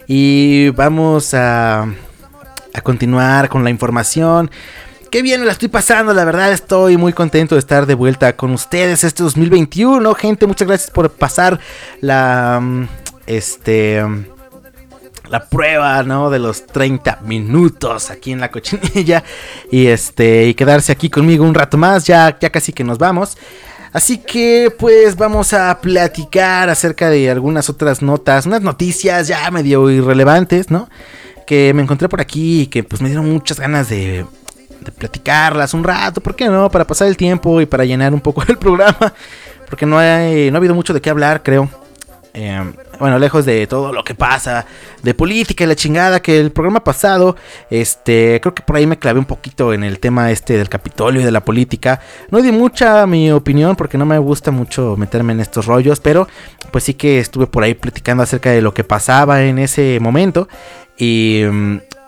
y vamos a a continuar con la información. Qué bien la estoy pasando, la verdad estoy muy contento de estar de vuelta con ustedes este 2021. Gente, muchas gracias por pasar la mm, este la prueba, ¿no? De los 30 minutos aquí en la cochinilla y este y quedarse aquí conmigo un rato más, ya ya casi que nos vamos. Así que pues vamos a platicar acerca de algunas otras notas, unas noticias ya medio irrelevantes, ¿no? Que me encontré por aquí y que pues me dieron muchas ganas de, de platicarlas un rato, ¿por qué no? Para pasar el tiempo y para llenar un poco el programa, porque no, hay, no ha habido mucho de qué hablar, creo. Eh, bueno, lejos de todo lo que pasa, de política y la chingada, que el programa pasado, este, creo que por ahí me clavé un poquito en el tema este del Capitolio y de la política. No di mucha mi opinión porque no me gusta mucho meterme en estos rollos, pero pues sí que estuve por ahí platicando acerca de lo que pasaba en ese momento. Y,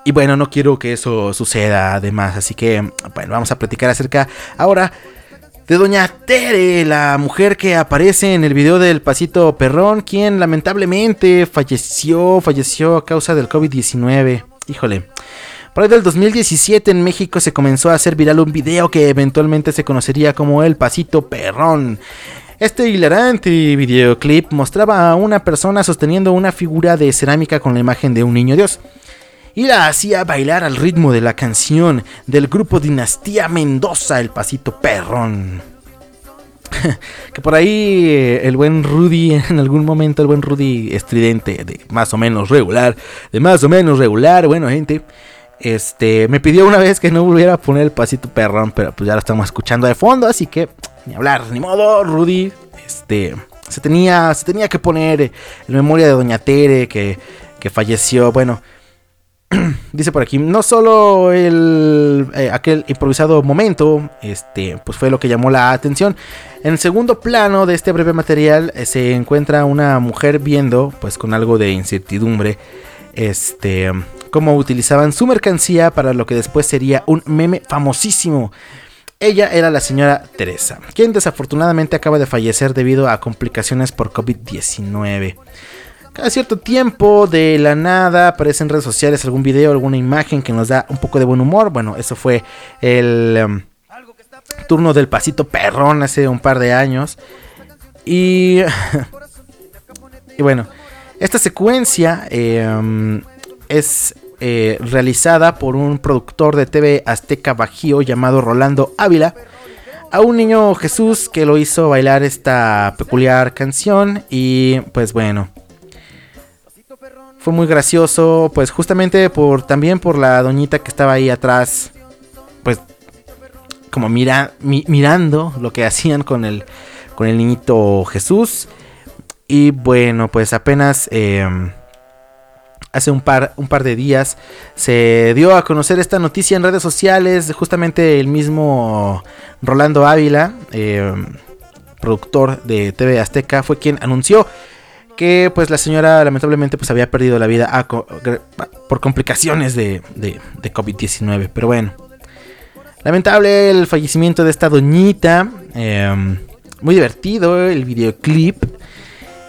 y bueno, no quiero que eso suceda además, así que bueno, vamos a platicar acerca ahora de Doña Tere, la mujer que aparece en el video del Pasito Perrón, quien lamentablemente falleció, falleció a causa del COVID-19. Híjole. Por ahí del 2017 en México se comenzó a hacer viral un video que eventualmente se conocería como el Pasito Perrón. Este hilarante videoclip mostraba a una persona sosteniendo una figura de cerámica con la imagen de un niño Dios y la hacía bailar al ritmo de la canción del grupo Dinastía Mendoza, el pasito perrón. que por ahí eh, el buen Rudy, en algún momento el buen Rudy estridente, de más o menos regular, de más o menos regular, bueno gente, este, me pidió una vez que no volviera a poner el pasito perrón, pero pues ya lo estamos escuchando de fondo, así que ni hablar, ni modo, Rudy, este, se tenía, se tenía que poner en memoria de Doña Tere que, que falleció, bueno, dice por aquí, no solo el, eh, aquel improvisado momento, este, pues fue lo que llamó la atención. En el segundo plano de este breve material eh, se encuentra una mujer viendo, pues con algo de incertidumbre, este, cómo utilizaban su mercancía para lo que después sería un meme famosísimo. Ella era la señora Teresa, quien desafortunadamente acaba de fallecer debido a complicaciones por COVID-19. Cada cierto tiempo, de la nada, aparece en redes sociales algún video, alguna imagen que nos da un poco de buen humor. Bueno, eso fue el um, turno del pasito perrón hace un par de años. Y, y bueno, esta secuencia um, es eh, realizada por un productor de TV Azteca Bajío llamado Rolando Ávila. A un niño Jesús que lo hizo bailar esta peculiar canción. Y pues bueno fue muy gracioso, pues justamente por también por la doñita que estaba ahí atrás, pues como mira, mi- mirando lo que hacían con el con el niñito Jesús y bueno, pues apenas eh, hace un par un par de días se dio a conocer esta noticia en redes sociales, justamente el mismo Rolando Ávila, eh, productor de TV Azteca, fue quien anunció que pues la señora lamentablemente pues había perdido la vida por complicaciones de, de- de COVID-19. Pero bueno, lamentable el fallecimiento de esta doñita. eh, muy divertido el videoclip.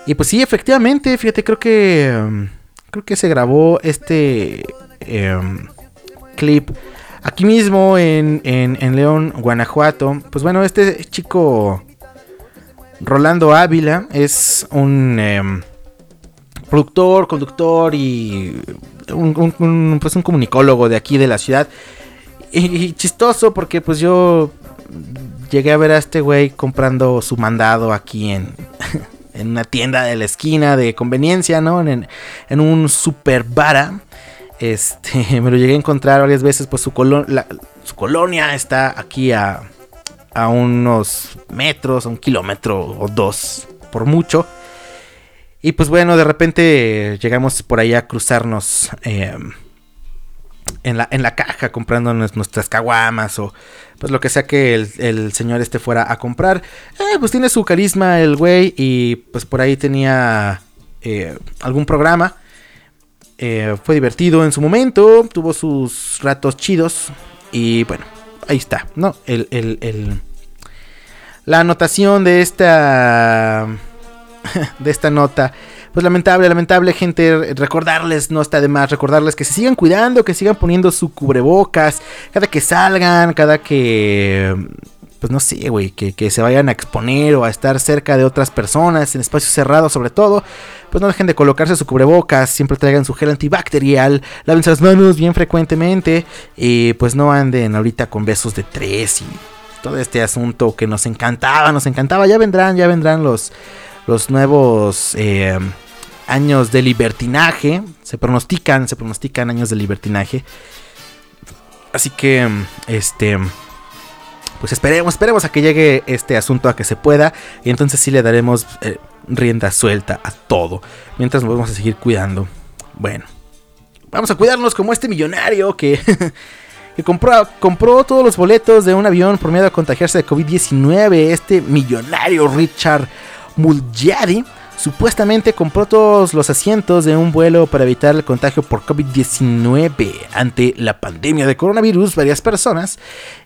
Y pues sí, efectivamente, fíjate, creo que um, creo que se grabó este em, clip aquí mismo en, en- en León, Guanajuato. Pues bueno, este chico Rolando Ávila es un em, productor, conductor y un, pues un comunicólogo de aquí de la ciudad. Y, y chistoso porque pues yo llegué a ver a este güey comprando su mandado aquí en, en una tienda de la esquina de conveniencia, ¿no? En, en un super vara. Este, me lo llegué a encontrar varias veces, pues su, colonia está aquí a, a unos metros, a un kilómetro o dos, por mucho. Y pues bueno, de repente llegamos por ahí a cruzarnos eh, en, la, en la caja comprando nues- nuestras caguamas o pues lo que sea que el, señor este fuera a comprar. Eh, pues tiene su carisma el güey y pues por ahí tenía eh, algún programa. Eh, fue divertido en su momento, tuvo sus ratos chidos y bueno, ahí está, ¿no? El, el- el- la anotación de esta de esta nota. Pues lamentable, lamentable, gente. Recordarles, no está de más, recordarles que se sigan cuidando, que sigan poniendo su cubrebocas cada que salgan, cada que. Pues no sé, güey, que, que se vayan a exponer o a estar cerca de otras personas, en espacios cerrados sobre todo. Pues no dejen de colocarse su cubrebocas, siempre traigan su gel antibacterial, lávense las manos bien frecuentemente. Y pues no anden ahorita con besos de tres y todo este asunto que nos encantaba, nos encantaba. Ya vendrán, ya vendrán los, los nuevos eh, años de libertinaje. Se pronostican, se pronostican años de libertinaje. Así que, este, pues esperemos, esperemos a que llegue este asunto a que se pueda. Y entonces sí le daremos eh, rienda suelta a todo. Mientras nos vamos a seguir cuidando. Bueno, vamos a cuidarnos como este millonario que... que compró, compró todos los boletos de un avión por miedo a contagiarse de COVID-19. Este millonario Richard Mulgari supuestamente compró todos los asientos de un vuelo para evitar el contagio por COVID-19 ante la pandemia de coronavirus. Varias personas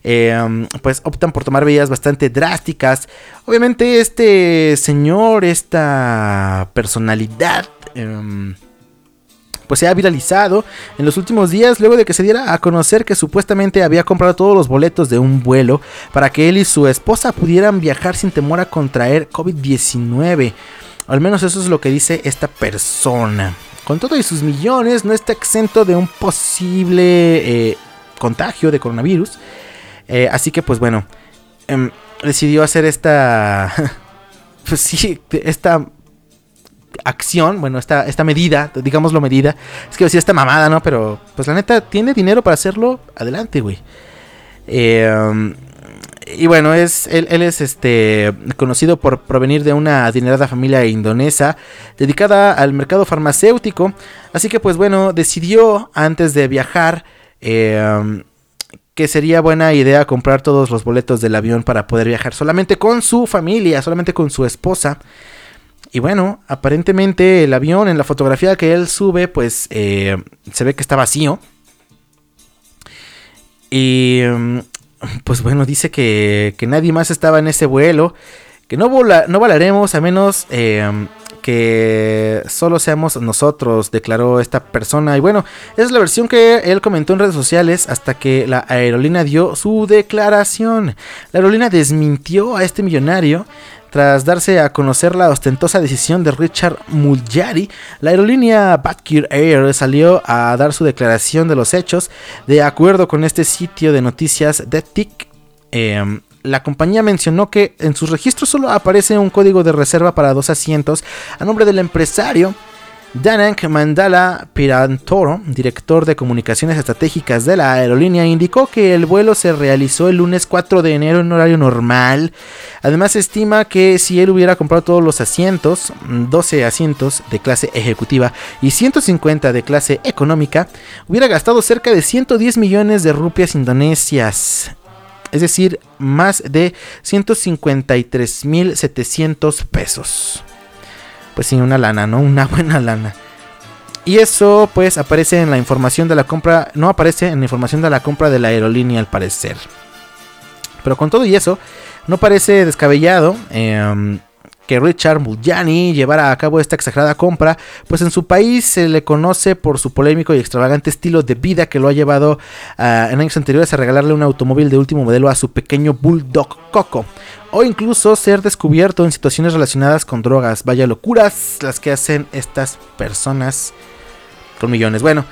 eh, pues optan por tomar medidas bastante drásticas. Obviamente este señor, esta personalidad... eh, pues se ha viralizado en los últimos días luego de que se diera a conocer que supuestamente había comprado todos los boletos de un vuelo para que él y su esposa pudieran viajar sin temor a contraer COVID-19. Al menos eso es lo que dice esta persona. Con todo y sus millones, no está exento de un posible eh, contagio de coronavirus. Eh, así que pues bueno, em, decidió hacer esta... pues sí, esta acción, bueno, esta, esta medida, digámoslo medida, es que decía esta mamada, ¿no? Pero, pues la neta, tiene dinero para hacerlo, adelante, güey. Eh, y bueno, es, él, es este conocido por provenir de una adinerada familia indonesa dedicada al mercado farmacéutico. Así que pues bueno, decidió antes de viajar eh, que sería buena idea comprar todos los boletos del avión para poder viajar solamente con su familia, solamente con su esposa. Y bueno, aparentemente el avión en la fotografía que él sube, pues eh, se ve que está vacío. Y mm, pues bueno, dice que, que nadie más estaba en ese vuelo. Que no, vola- no volaremos a menos eh, que solo seamos nosotros, declaró esta persona. Y bueno, esa es la versión que él comentó en redes sociales hasta que la aerolínea dio su declaración. La aerolínea desmintió a este millonario. Tras darse a conocer la ostentosa decisión de Richard Muljari, la aerolínea Batkir Air salió a dar su declaración de los hechos. De acuerdo con este sitio de noticias DETIC, eh, la compañía mencionó que en sus registros solo aparece un código de reserva para dos asientos a nombre del empresario Danank Mandala Pirantoro, director de comunicaciones estratégicas de la aerolínea, indicó que el vuelo se realizó el lunes 4 de enero en horario normal. Además, estima que si él hubiera comprado todos los asientos, 12 asientos de clase ejecutiva y 150 de clase económica, hubiera gastado cerca de 110 millones de rupias indonesias. Es decir, más de 153.700 pesos pues sí, una lana, ¿no? Una buena lana. Y eso pues aparece en la información de la compra, no aparece en la información de la compra de la aerolínea al parecer. Pero con todo y eso, no parece descabellado eh, que Richard Muljani llevara a cabo esta exagerada compra, pues en su país se le conoce por su polémico y extravagante estilo de vida que lo ha llevado en años anteriores a regalarle un automóvil de último modelo a su pequeño Bulldog Coco, o incluso ser descubierto en situaciones relacionadas con drogas. Vaya locuras las que hacen estas personas con millones. Bueno,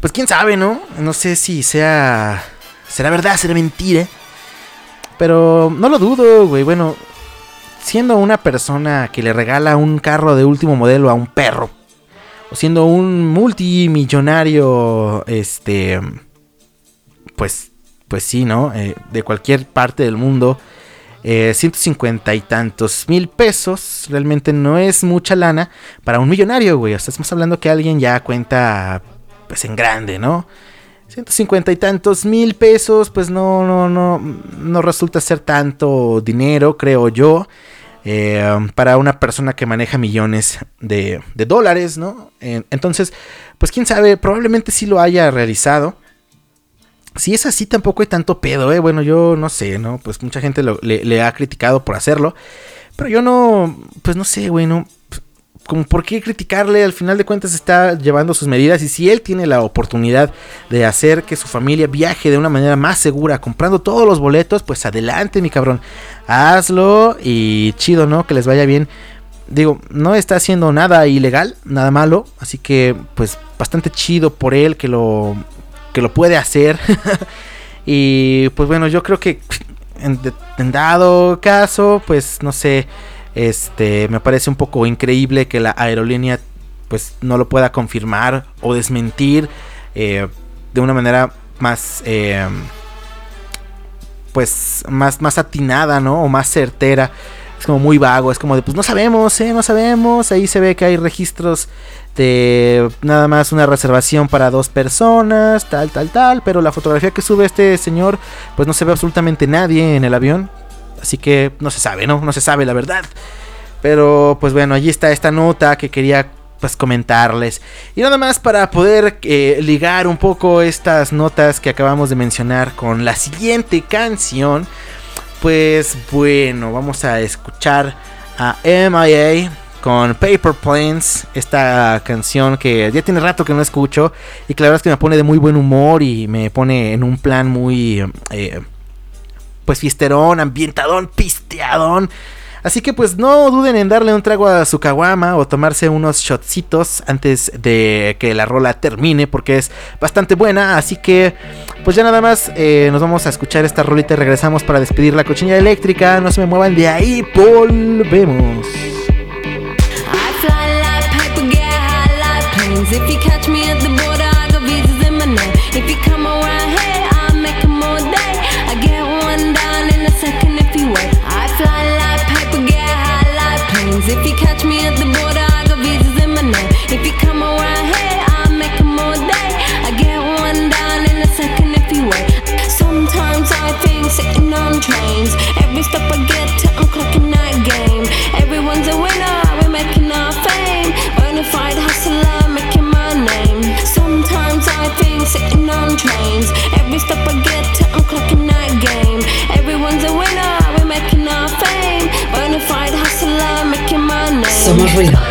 pues quién sabe, ¿no? No sé si sea... Será verdad, será mentira. Pero no lo dudo, güey. Bueno, siendo una persona que le regala un carro de último modelo a un perro, o siendo un multimillonario, este, pues, pues sí, ¿no? Eh, de cualquier parte del mundo, eh, 150 y tantos mil pesos realmente no es mucha lana para un millonario, güey. O sea, estamos hablando que alguien ya cuenta, pues en grande, ¿no? 150 y tantos mil pesos, pues no, no, no, no resulta ser tanto dinero, creo yo, eh, para una persona que maneja millones de, de dólares, ¿no? Entonces, pues quién sabe, probablemente sí lo haya realizado. si es así, tampoco hay tanto pedo, ¿eh? Bueno, yo no sé, ¿no? Pues mucha gente le ha criticado por hacerlo. Pero yo no, pues no sé, güey, no. Como por qué criticarle, al final de cuentas está llevando sus medidas y si él tiene la oportunidad de hacer que su familia viaje de una manera más segura, comprando todos los boletos, pues adelante, mi cabrón, hazlo y chido, ¿no? Que les vaya bien. Digo, no está haciendo nada ilegal, nada malo, así que pues bastante chido por él que lo que lo puede hacer. y pues bueno, yo creo que en, en dado caso, pues no sé, este me parece un poco increíble que la aerolínea pues no lo pueda confirmar o desmentir eh, de una manera más eh, pues más más atinada, ¿no? O más certera. Es como muy vago, es como de pues no sabemos, eh, no sabemos. Ahí se ve que hay registros de nada más una reservación para dos personas, tal, tal, tal. Pero la fotografía que sube este señor, pues no se ve absolutamente nadie en el avión. Así que no se sabe, ¿no? No se sabe la verdad. Pero pues bueno, allí está esta nota que quería pues comentarles. Y nada más para poder eh, ligar un poco estas notas que acabamos de mencionar con la siguiente canción. Pues bueno, vamos a escuchar a MIA con Paper Planes, esta canción que ya tiene rato que no escucho y que la verdad es que me pone de muy buen humor y me pone en un plan muy eh, pues fisterón, ambientadón, pisteadón. Así que pues no duden en darle un trago a su caguama o tomarse unos shotcitos antes de que la rola termine porque es bastante buena. Así que pues ya nada más eh, nos vamos a escuchar esta rolita y regresamos para despedir la cochinilla eléctrica. No se me muevan de ahí, volvemos. Name. Somos ruido.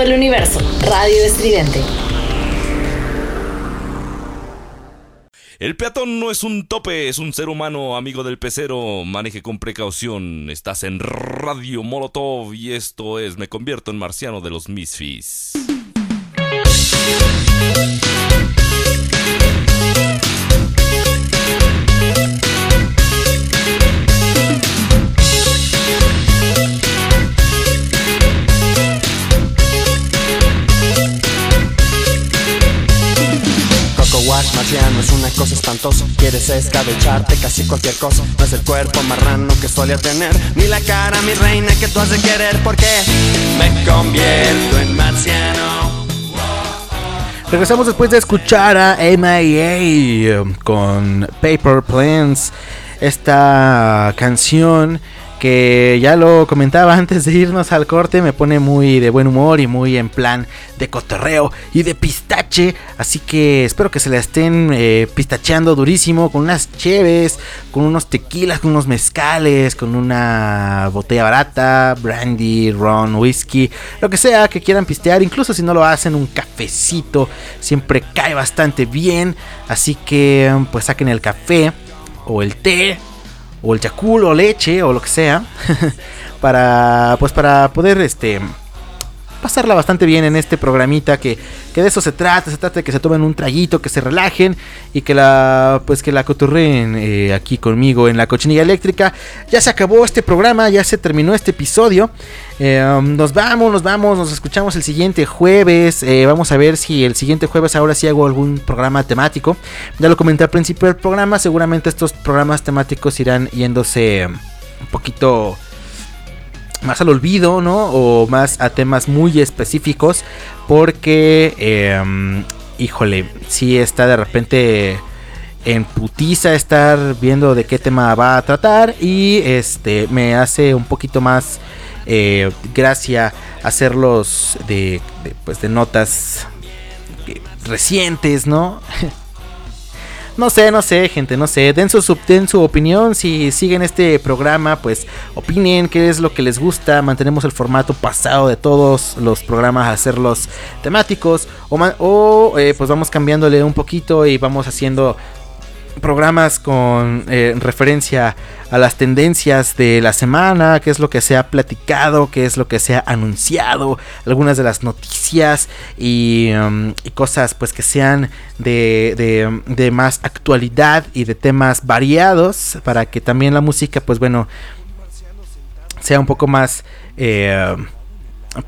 Para todo el universo. Radio Estridente. El peatón no es un tope, es un ser humano, amigo del pecero. Maneje con precaución. Estás en Radio Molotov y esto es Me convierto en marciano de los Misfits. Marciano es una cosa espantosa. Quieres escabecharte casi cualquier cosa. No es el cuerpo marrano que solía tener Ni la cara, mi reina, que tú has de querer. Porque me convierto en marciano. Regresamos después de escuchar a MIA um, con Paper Planes, esta canción que ya lo comentaba antes de irnos al corte, me pone muy de buen humor y muy en plan de cotorreo y de pistache, así que espero que se la estén eh, pistacheando durísimo con unas cheves, con unos tequilas, con unos mezcales, con una botella barata, brandy, ron, whisky, lo que sea que quieran pistear, incluso si no lo hacen, un cafecito siempre cae bastante bien, así que pues saquen el café o el té o el Yakul o leche o lo que sea para pues para poder este pasarla bastante bien en este programita que, de eso se trata, se trata de que se tomen un traguito, que se relajen y que la pues que la cotorreen eh, aquí conmigo en la cochinilla eléctrica. Ya se acabó este programa, ya se terminó este episodio. Eh, um, nos vamos, nos vamos, nos escuchamos el siguiente jueves. eh, vamos a ver si el siguiente jueves ahora sí hago algún programa temático. Ya lo comenté al principio del programa, seguramente estos programas temáticos irán yéndose un poquito más al olvido, ¿no? O más a temas muy específicos. Porque, eh, híjole, sí está de repente en putiza estar viendo de qué tema va a tratar. Y este me hace un poquito más eh, gracia hacerlos de, de, pues, de notas eh, recientes, ¿no? No sé, no sé, gente, no sé. Den su, den su opinión. Si siguen este programa, pues opinen qué es lo que les gusta. Mantenemos el formato pasado de todos los programas, hacerlos temáticos. O, o, eh, pues vamos cambiándole un poquito y vamos haciendo programas con eh, referencia a las tendencias de la semana, qué es lo que se ha platicado, qué es lo que se ha anunciado, algunas de las noticias y, um, y cosas pues que sean de, de- más actualidad y de temas variados para que también la música pues bueno sea un poco más eh,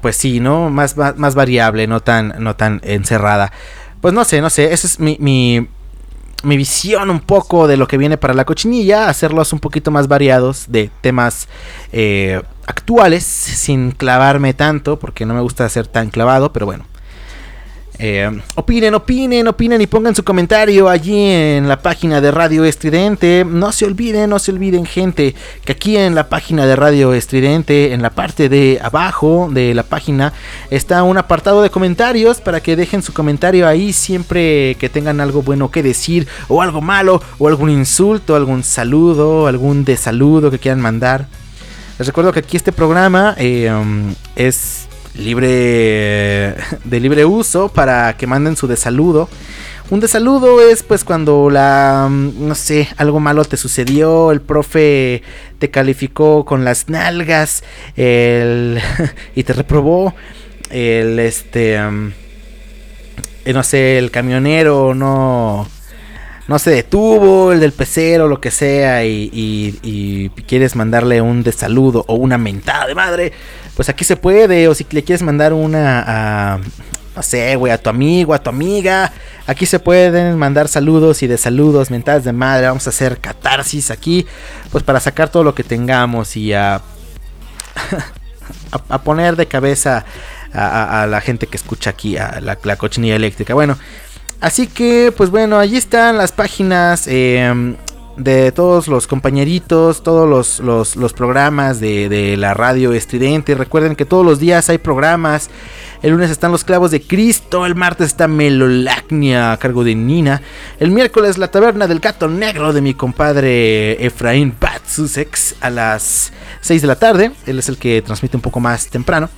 pues sí, ¿no? Más, más, más variable, no tan, no tan encerrada. Pues no sé, no sé, esa es mi, mi visión un poco de lo que viene para la cochinilla, hacerlos un poquito más variados de temas eh, actuales, sin clavarme tanto, porque no me gusta ser tan clavado, pero bueno. Eh, opinen, opinen, opinen y pongan su comentario allí en la página de Radio Estridente. No se olviden, no se olviden, gente, que aquí en la página de Radio Estridente, en la parte de abajo de la página, está un apartado de comentarios para que dejen su comentario ahí siempre que tengan algo bueno que decir, o algo malo, o algún insulto, algún saludo, algún desaludo que quieran mandar. Les recuerdo que aquí este programa eh, es libre de libre uso para que manden su desaludo. Un desaludo es pues cuando la mm, no sé, algo malo te sucedió, el profe te calificó con las nalgas, el y te reprobó, el este mm, eh, no sé, el camionero no no se detuvo, el del pecero, lo que sea, y, y- y quieres mandarle un desaludo o una mentada de madre, pues aquí se puede, o si le quieres mandar una a, no sé, güey, a tu amigo, a tu amiga, aquí se pueden mandar saludos y desaludos, mentadas de madre, vamos a hacer catarsis aquí, pues para sacar todo lo que tengamos y a, a, poner de cabeza a la gente que escucha aquí, a la, la cochinilla eléctrica. Bueno, así que, pues bueno, allí están las páginas eh, de todos los compañeritos, todos los, los- programas de, de la radio estridente. Recuerden que todos los días hay programas. El lunes están los clavos de Cristo, el martes está Melolacnia a cargo de Nina, el miércoles la taberna del gato negro de mi compadre Efraín Bat Sussex a las 6 de la tarde, él es el que transmite un poco más temprano.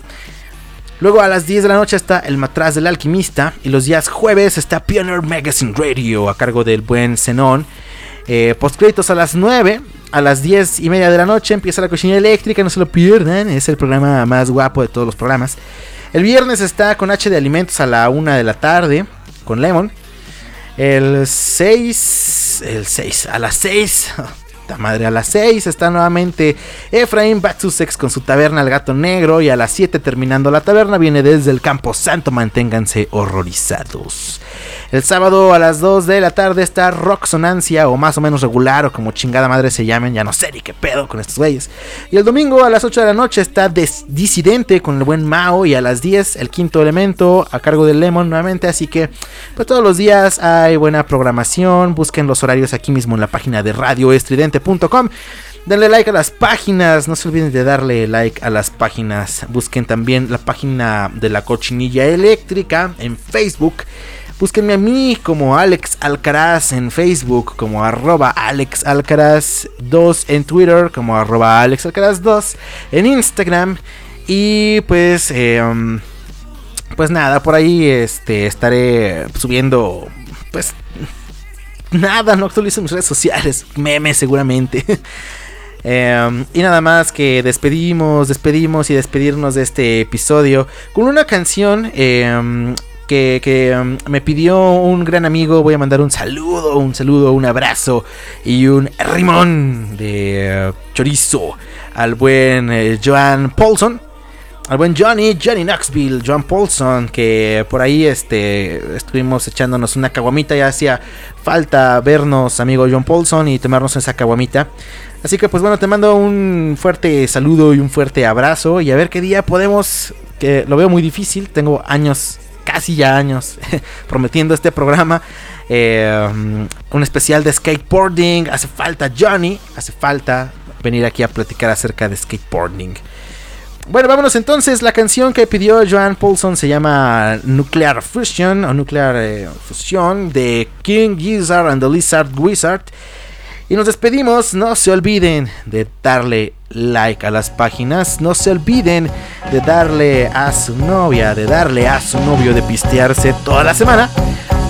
Luego a las 10 de la noche está El Matraz del Alquimista. Y los días jueves está Pioneer Magazine Radio a cargo del buen Zenón. Eh, postcréditos a las 9. A las 10 y media de la noche empieza la cocina eléctrica, no se lo pierdan. Es el programa más guapo de todos los programas. El viernes está con H de Alimentos a la 1 de la tarde con Lemon. El 6. El 6. A las 6. La madre a las 6 está nuevamente Efraín Batsusex con su taberna El Gato Negro. Y a las 7 terminando la taberna viene desde el Campo Santo. Manténganse horrorizados. El sábado a las 2 de la tarde está Rock Sonancia o más o menos regular o como chingada madre se llamen. Ya no sé ni qué pedo con estos güeyes. Y el domingo a las 8 de la noche está Des- Disidente con el buen Mao. Y a las 10 el quinto elemento a cargo del Lemon nuevamente. Así que pues todos los días hay buena programación. Busquen los horarios aquí mismo en la página de radioestridente.com. Denle like a las páginas, no se olviden de darle like a las páginas. Busquen también la página de la cochinilla eléctrica en Facebook. Búsquenme a mí como Alex Alcaraz en Facebook, como arroba Alex Alcaraz 2 en Twitter, como arroba Alex Alcaraz 2 en Instagram. Y pues, um, pues nada, por ahí este, estaré subiendo, pues nada, no actualizo mis redes sociales, memes seguramente. Em, y nada más que despedimos, despedimos y despedirnos de este episodio con una canción em, que, em, me pidió un gran amigo. Voy a mandar un saludo, un saludo, un abrazo y un rimón de eh, chorizo al buen eh, Joan Paulson. Al buen Johnny, Johnny Knoxville, John Paulson, que por ahí este, estuvimos echándonos una caguamita. Ya hacía falta vernos, amigo John Paulson, y tomarnos esa caguamita. Así que pues bueno, te mando un fuerte saludo y un fuerte abrazo. Y a ver qué día podemos, que lo veo muy difícil. Tengo años, casi ya años, prometiendo este programa. eh, un especial de skateboarding. Hace falta Johnny, hace falta venir aquí a platicar acerca de skateboarding. Bueno, vámonos entonces. La canción que pidió Joan Paulson se llama Nuclear Fusion o Nuclear eh, Fusion de King Gizzard and the Lizard Wizard. Y nos despedimos. No se olviden de darle like a las páginas. No se olviden de darle a su novia, de darle a su novio de pistearse toda la semana.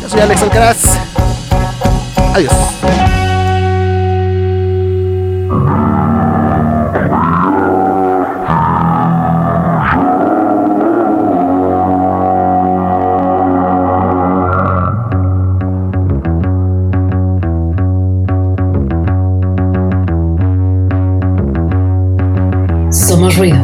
Yo soy Alex Alcaraz. Adiós. Somos ruido.